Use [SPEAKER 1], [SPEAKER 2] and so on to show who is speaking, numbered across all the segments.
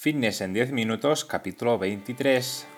[SPEAKER 1] Fitness en 10 minutos, capítulo 23.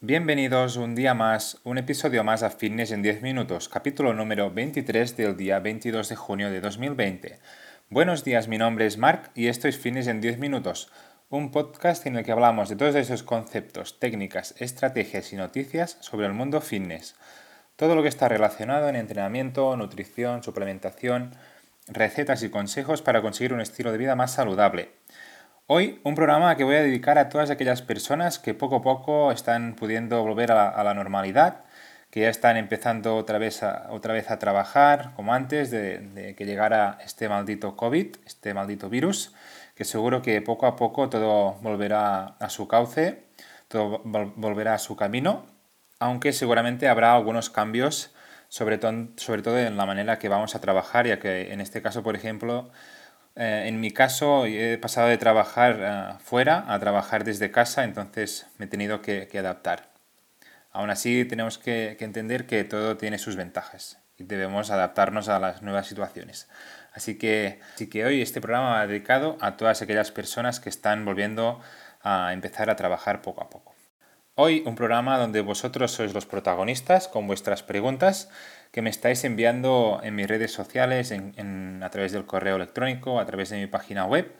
[SPEAKER 1] Bienvenidos un día más, un episodio más a Fitness en 10 minutos, capítulo número 23 del día 22 de junio de 2020. Buenos días, mi nombre es Mark y esto es Fitness en 10 minutos, un podcast en el que hablamos de todos esos conceptos, técnicas, estrategias y noticias sobre el mundo fitness. Todo lo que está relacionado en entrenamiento, nutrición, suplementación, recetas y consejos para conseguir un estilo de vida más saludable. Hoy un programa que voy a dedicar a todas aquellas personas que poco a poco están pudiendo volver a la, normalidad, que ya están empezando otra vez a, otra vez a trabajar como antes de, que llegara este maldito COVID, este maldito virus, que seguro que poco a poco todo volverá a su cauce, todo volverá a su camino, aunque seguramente habrá algunos cambios, sobre, sobre todo en la manera que vamos a trabajar, ya que en este caso, por ejemplo, eh, en mi caso, he pasado de trabajar eh, fuera a trabajar desde casa, entonces me he tenido que, adaptar. Aún así, tenemos que, entender que todo tiene sus ventajas y debemos adaptarnos a las nuevas situaciones. Así que, así que hoy este programa va dedicado a todas aquellas personas que están volviendo a empezar a trabajar poco a poco. Hoy un programa donde vosotros sois los protagonistas con vuestras preguntas que me estáis enviando en mis redes sociales, en, a través del correo electrónico, a través de mi página web.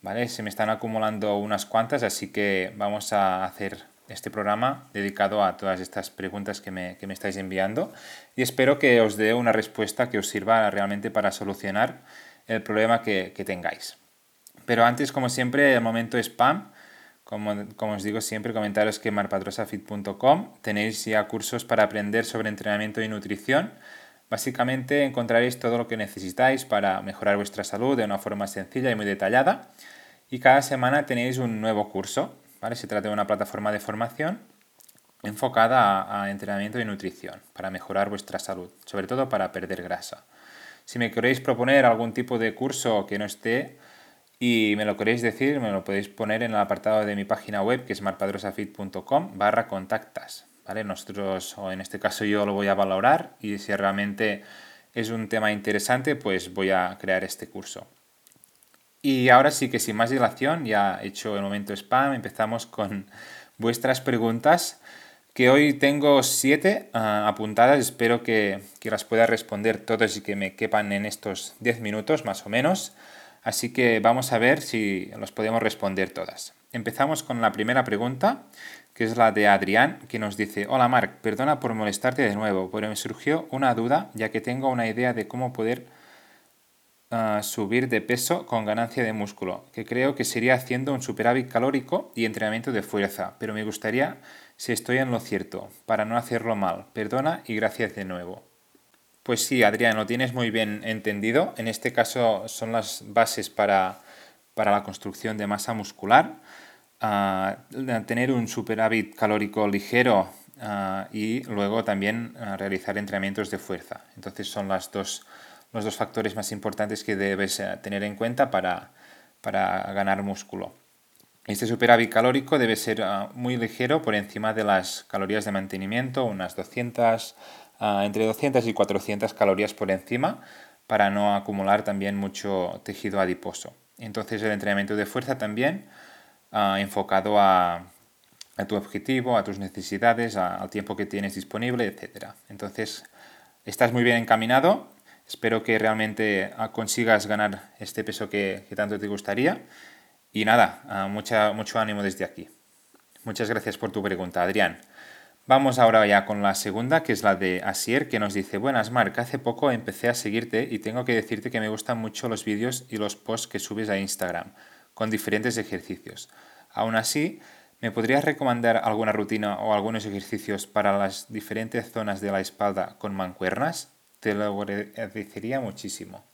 [SPEAKER 1] ¿vale? Se me están acumulando unas cuantas, así que vamos a hacer este programa dedicado a todas estas preguntas que me, que me estáis enviando y espero que os dé una respuesta que os sirva realmente para solucionar el problema que, que tengáis. Pero antes, como siempre, el momento spam. Como, os digo siempre, comentaros que marpatrosafit.com tenéis ya cursos para aprender sobre entrenamiento y nutrición. Básicamente encontraréis todo lo que necesitáis para mejorar vuestra salud de una forma sencilla y muy detallada. Y cada semana tenéis un nuevo curso. ¿Vale? Se trata de una plataforma de formación enfocada a, entrenamiento y nutrición para mejorar vuestra salud, sobre todo para perder grasa. Si me queréis proponer algún tipo de curso que no esté y me lo queréis decir, me lo podéis poner en el apartado de mi página web que es marpadrosafit.com barra contactas. ¿vale? Nosotros, o en este caso yo lo voy a valorar y si realmente es un tema interesante, pues voy a crear este curso. Y ahora sí que sin más dilación, ya he hecho el momento spam, empezamos con vuestras preguntas, que hoy tengo siete ah, apuntadas, espero que, que las pueda responder todas y que me quepan en estos 10 minutos más o menos. Así que vamos a ver si los podemos responder todas. Empezamos con la primera pregunta, que es la de Adrián, que nos dice, hola Marc, perdona por molestarte de nuevo, pero me surgió una duda ya que tengo una idea de cómo poder subir de peso con ganancia de músculo, que creo que sería haciendo un superávit calórico y entrenamiento de fuerza, pero me gustaría si estoy en lo cierto, para no hacerlo mal. Perdona y gracias de nuevo. Pues sí, Adrián, lo tienes muy bien entendido. En este caso son las bases para, la construcción de masa muscular. Ah, tener un superávit calórico ligero ah, y luego también ah, realizar entrenamientos de fuerza. Entonces son las dos, los dos factores más importantes que debes eh, tener en cuenta para, para ganar músculo. Este superávit calórico debe ser muy ligero por encima de las calorías de mantenimiento, unas 200 entre 200 y 400 calorías por encima para no acumular también mucho tejido adiposo. Entonces el entrenamiento de fuerza también enfocado a, tu objetivo, a tus necesidades, al tiempo que tienes disponible, etc. Entonces estás muy bien encaminado. Espero que realmente consigas ganar este peso que, tanto te gustaría. Y nada, mucho ánimo desde aquí. Muchas gracias por tu pregunta, Adrián. Vamos ahora ya con la segunda, que es la de Asier, que nos dice, buenas Marc, hace poco empecé a seguirte y tengo que decirte que me gustan mucho los vídeos y los posts que subes a Instagram, con diferentes ejercicios. Aún así, ¿me podrías recomendar alguna rutina o algunos ejercicios para las diferentes zonas de la espalda con mancuernas? Te lo agradecería muchísimo.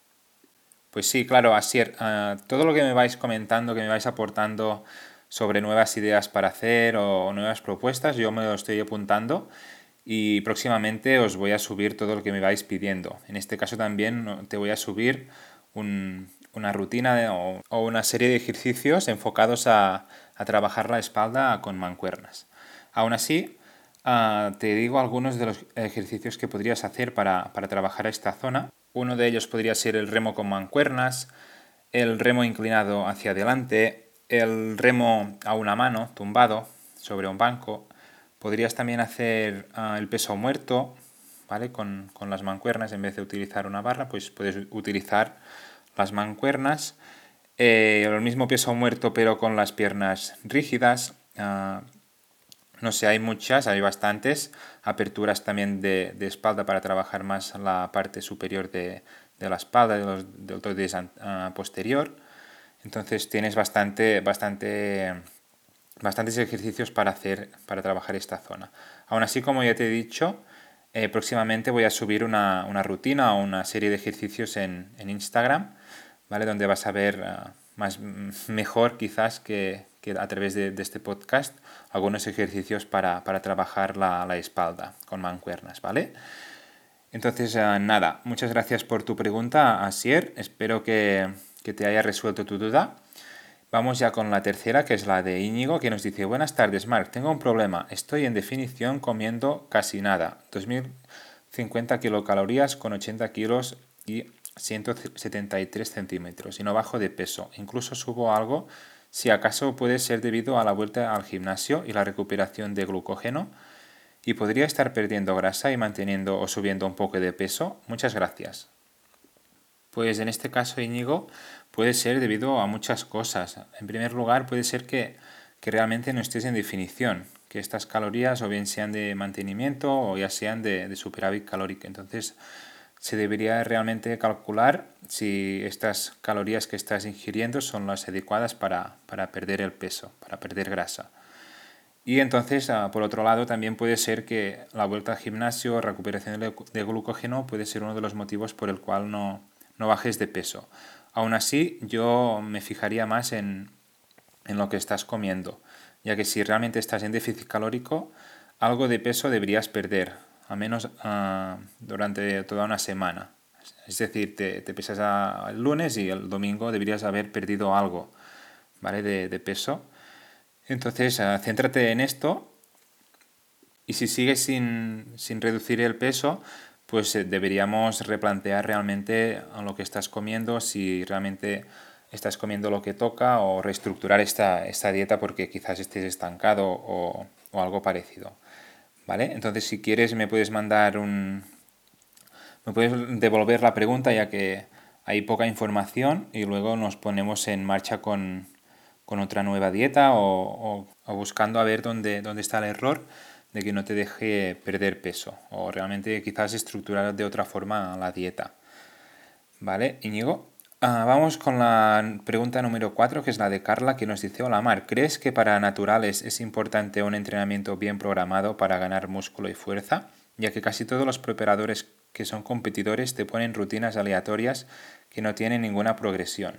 [SPEAKER 1] Pues sí, claro, Asier, ah, todo lo que me vais comentando, que me vais aportando sobre nuevas ideas para hacer o nuevas propuestas, yo me lo estoy apuntando y próximamente os voy a subir todo lo que me vais pidiendo. En este caso también te voy a subir un, una rutina o, una serie de ejercicios enfocados a, trabajar la espalda con mancuernas. Aún así, ah, te digo algunos de los ejercicios que podrías hacer para, para trabajar esta zona. Uno de ellos podría ser el remo con mancuernas, el remo inclinado hacia adelante, el remo a una mano, tumbado sobre un banco. Podrías también hacer ah, el peso muerto, ¿vale? Con, las mancuernas, en vez de utilizar una barra, pues puedes utilizar las mancuernas. Eh, el mismo peso muerto, pero con las piernas rígidas. Ah, no sé, hay muchas, hay bastantes. Aperturas también de, espalda para trabajar más la parte superior de, la espalda, de los, del ah, posterior. Entonces tienes bastante, bastante, bastantes ejercicios para hacer, para trabajar esta zona. Aún así, como ya te he dicho, eh, próximamente voy a subir una, rutina o una serie de ejercicios en, Instagram, ¿vale? Donde vas a ver ah, más, mejor quizás que, a través de, este podcast algunos ejercicios para, trabajar la, la, espalda con mancuernas, ¿vale? Entonces, ah, nada, muchas gracias por tu pregunta, Asier. Espero que, que te haya resuelto tu duda. Vamos ya con la tercera, que es la de Íñigo, que nos dice, buenas tardes, Mark, tengo un problema, estoy en definición comiendo casi nada, 2050 kilocalorías con 80 kilos y 173 centímetros y no bajo de peso, incluso subo algo, si acaso puede ser debido a la vuelta al gimnasio y la recuperación de glucógeno, y podría estar perdiendo grasa y manteniendo o subiendo un poco de peso. Muchas gracias. Pues en este caso, Íñigo, puede ser debido a muchas cosas. En primer lugar, puede ser que, realmente no estés en definición, que estas calorías o bien sean de mantenimiento o ya sean de, de superávit calórico. Entonces, se debería realmente calcular si estas calorías que estás ingiriendo son las adecuadas para, perder el peso, para perder grasa. Y entonces, ah, por otro lado, también puede ser que la vuelta al gimnasio, recuperación de glucógeno, puede ser uno de los motivos por el cual no, no bajes de peso. Aún así, yo me fijaría más en, lo que estás comiendo, ya que si realmente estás en déficit calórico, algo de peso deberías perder, al menos ah, durante toda una semana. Es decir, te, pesas el lunes y el domingo deberías haber perdido algo ¿vale? de, peso. Entonces, ah, céntrate en esto y si sigues sin, sin reducir el peso, pues eh, deberíamos replantear realmente lo que estás comiendo, si realmente estás comiendo lo que toca o reestructurar esta, esta dieta porque quizás estés estancado o, algo parecido. ¿Vale? Entonces, si quieres, me puedes mandar un. Me puedes devolver la pregunta ya que hay poca información y luego nos ponemos en marcha con, otra nueva dieta o, o, buscando a ver dónde, dónde está el error de que no te deje perder peso o realmente quizás estructurar de otra forma la dieta. ¿Vale, Íñigo? Ah, vamos con la pregunta número 4, que es la de Carla, que nos dice, hola Mar, ¿crees que para naturales es importante un entrenamiento bien programado para ganar músculo y fuerza? Ya que casi todos los preparadores que son competidores te ponen rutinas aleatorias que no tienen ninguna progresión.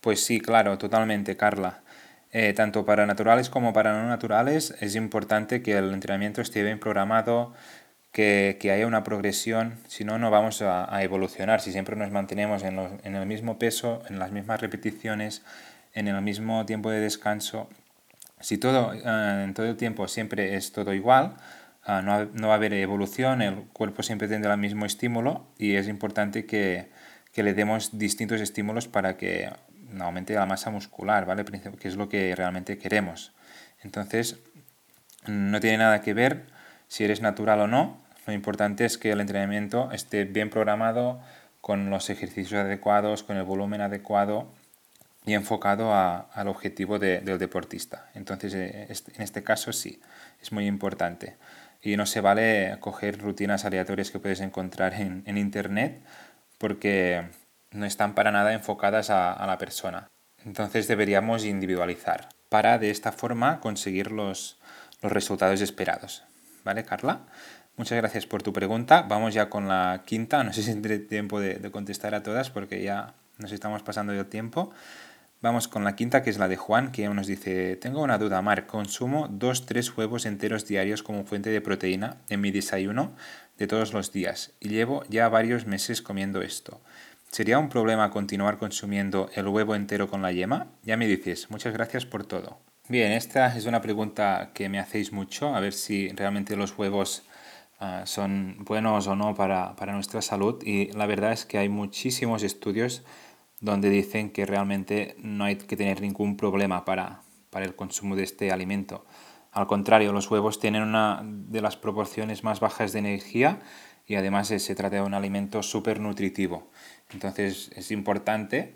[SPEAKER 1] Pues sí, claro, totalmente, Carla. Eh, tanto para naturales como para no naturales, es importante que el entrenamiento esté bien programado, que, haya una progresión, si no, no vamos a, evolucionar. Si siempre nos mantenemos en, el mismo peso, en las mismas repeticiones, en el mismo tiempo de descanso, si todo eh, en todo el tiempo siempre es todo igual, ah, no, no, va a haber evolución, el cuerpo siempre tendrá el mismo estímulo y es importante que, que le demos distintos estímulos para que aumente la masa muscular, ¿vale? Que es lo que realmente queremos. Entonces, no tiene nada que ver si eres natural o no. Lo importante es que el entrenamiento esté bien programado, con los ejercicios adecuados, con el volumen adecuado y enfocado al objetivo del deportista. Entonces, eh, en este caso sí, es muy importante. Y no se vale coger rutinas aleatorias que puedes encontrar en, en Internet porque no están para nada enfocadas a, la persona. Entonces deberíamos individualizar para de esta forma conseguir los, resultados esperados. ¿Vale, Carla? Muchas gracias por tu pregunta. Vamos ya con la quinta. No sé si tendré tiempo de, contestar a todas porque ya nos estamos pasando el tiempo. Vamos con la quinta, que es la de Juan, que nos dice, tengo una duda, Mar, consumo dos, tres huevos enteros diarios como fuente de proteína en mi desayuno de todos los días y llevo ya varios meses comiendo esto. ¿Sería un problema continuar consumiendo el huevo entero con la yema? Ya me dices, muchas gracias por todo. Bien, esta es una pregunta que me hacéis mucho, a ver si realmente los huevos ah, son buenos o no para, para, nuestra salud. Y la verdad es que hay muchísimos estudios donde dicen que realmente no hay que tener ningún problema para, para el consumo de este alimento. Al contrario, los huevos tienen una de las proporciones más bajas de energía y además se trata de un alimento súper nutritivo. Entonces es importante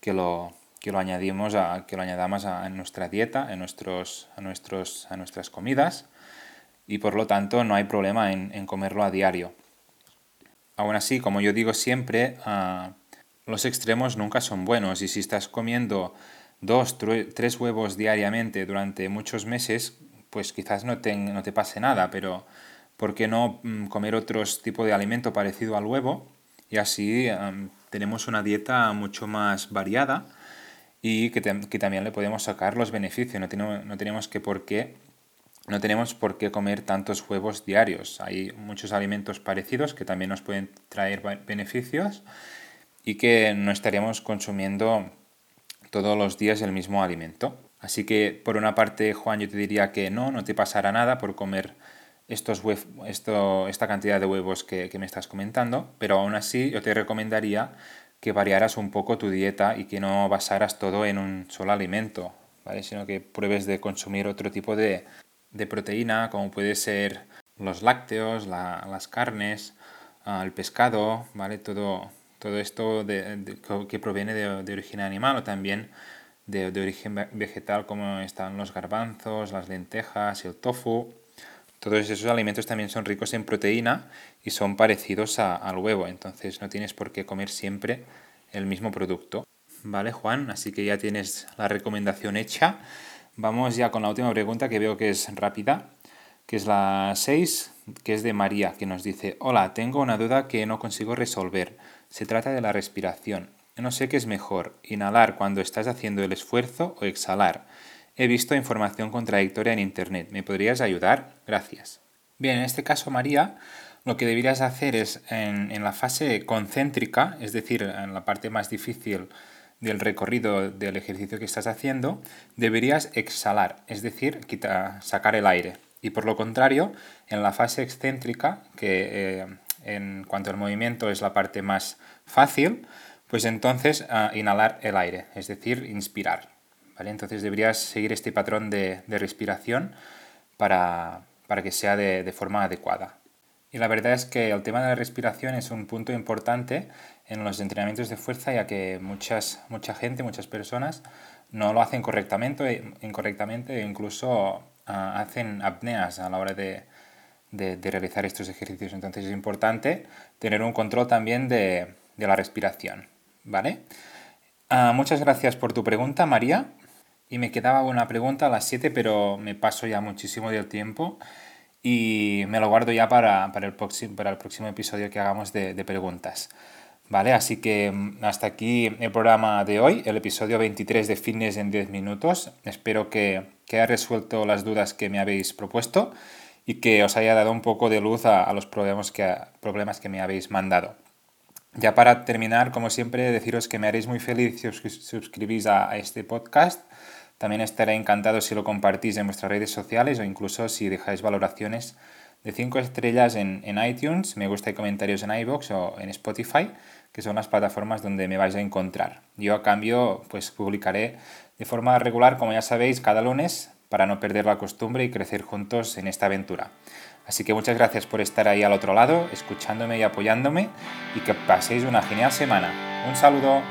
[SPEAKER 1] que lo, que lo añadimos a, que lo añadamos a, nuestra dieta, en nuestros, a, nuestros, a nuestras comidas y por lo tanto no hay problema en, comerlo a diario. Aún así, como yo digo siempre, ah, los extremos nunca son buenos y si estás comiendo dos, tres huevos diariamente durante muchos meses, pues quizás no te, no te pase nada, pero ¿por qué no mm, comer otro tipo de alimento parecido al huevo? Y así tenemos una dieta mucho más variada y que, también le podemos sacar los beneficios. No tenemos, no tenemos que por qué no tenemos por qué comer tantos huevos diarios. Hay muchos alimentos parecidos que también nos pueden traer beneficios y que no estaríamos consumiendo todos los días el mismo alimento. Así que por una parte, Juan, yo te diría que no, no te pasará nada por comer estos esto, esta cantidad de huevos que, que me estás comentando, pero aún así yo te recomendaría que variaras un poco tu dieta y que no basaras todo en un solo alimento, ¿vale? sino que pruebes de consumir otro tipo de, de proteína, como puede ser los lácteos, las carnes, ah, el pescado, ¿vale? todo, todo esto de, que proviene de, origen animal o también de, origen vegetal como están los garbanzos, las lentejas, el tofu. Todos esos alimentos también son ricos en proteína y son parecidos al huevo, entonces no tienes por qué comer siempre el mismo producto. Vale, Juan, así que ya tienes la recomendación hecha. Vamos ya con la última pregunta que veo que es rápida, que es la 6, que es de María, que nos dice, hola, tengo una duda que no consigo resolver. Se trata de la respiración. No sé qué es mejor, inhalar cuando estás haciendo el esfuerzo o exhalar. He visto información contradictoria en Internet. ¿Me podrías ayudar? Gracias. Bien, en este caso, María, lo que deberías hacer es en, en la fase concéntrica, es decir, en la parte más difícil del recorrido del ejercicio que estás haciendo, deberías exhalar, es decir, quitar, sacar el aire. Y por lo contrario, en la fase excéntrica, que eh, en cuanto al movimiento es la parte más fácil, pues entonces ah, inhalar el aire, es decir, inspirar. ¿vale? Entonces deberías seguir este patrón de, de respiración para, para, que sea de, de, forma adecuada. Y la verdad es que el tema de la respiración es un punto importante en los entrenamientos de fuerza, ya que muchas, mucha gente, muchas personas no lo hacen correctamente, incorrectamente e incluso ah, hacen apneas a la hora de, de, realizar estos ejercicios. Entonces es importante tener un control también de, de la respiración. ¿Vale? Ah, muchas gracias por tu pregunta, María. Y me quedaba una pregunta a las 7, pero me paso ya muchísimo del tiempo y me lo guardo ya para, para, el, próximo, para el próximo episodio que hagamos de, de, preguntas. ¿Vale? Así que mm, hasta aquí el programa de hoy, el episodio 23 de Fitness en 10 minutos. Espero que, que haya resuelto las dudas que me habéis propuesto y que os haya dado un poco de luz a, los problemas que, problemas que me habéis mandado. Ya para terminar, como siempre, deciros que me haréis muy feliz si os suscribís a, este podcast. También estaré encantado si lo compartís en vuestras redes sociales o incluso si dejáis valoraciones de 5 estrellas en, en, iTunes, me gusta y comentarios en iBox o en Spotify, que son las plataformas donde me vais a encontrar. Yo a cambio pues publicaré de forma regular, como ya sabéis, cada lunes para no perder la costumbre y crecer juntos en esta aventura. Así que muchas gracias por estar ahí al otro lado, escuchándome y apoyándome y que paséis una genial semana. Un saludo.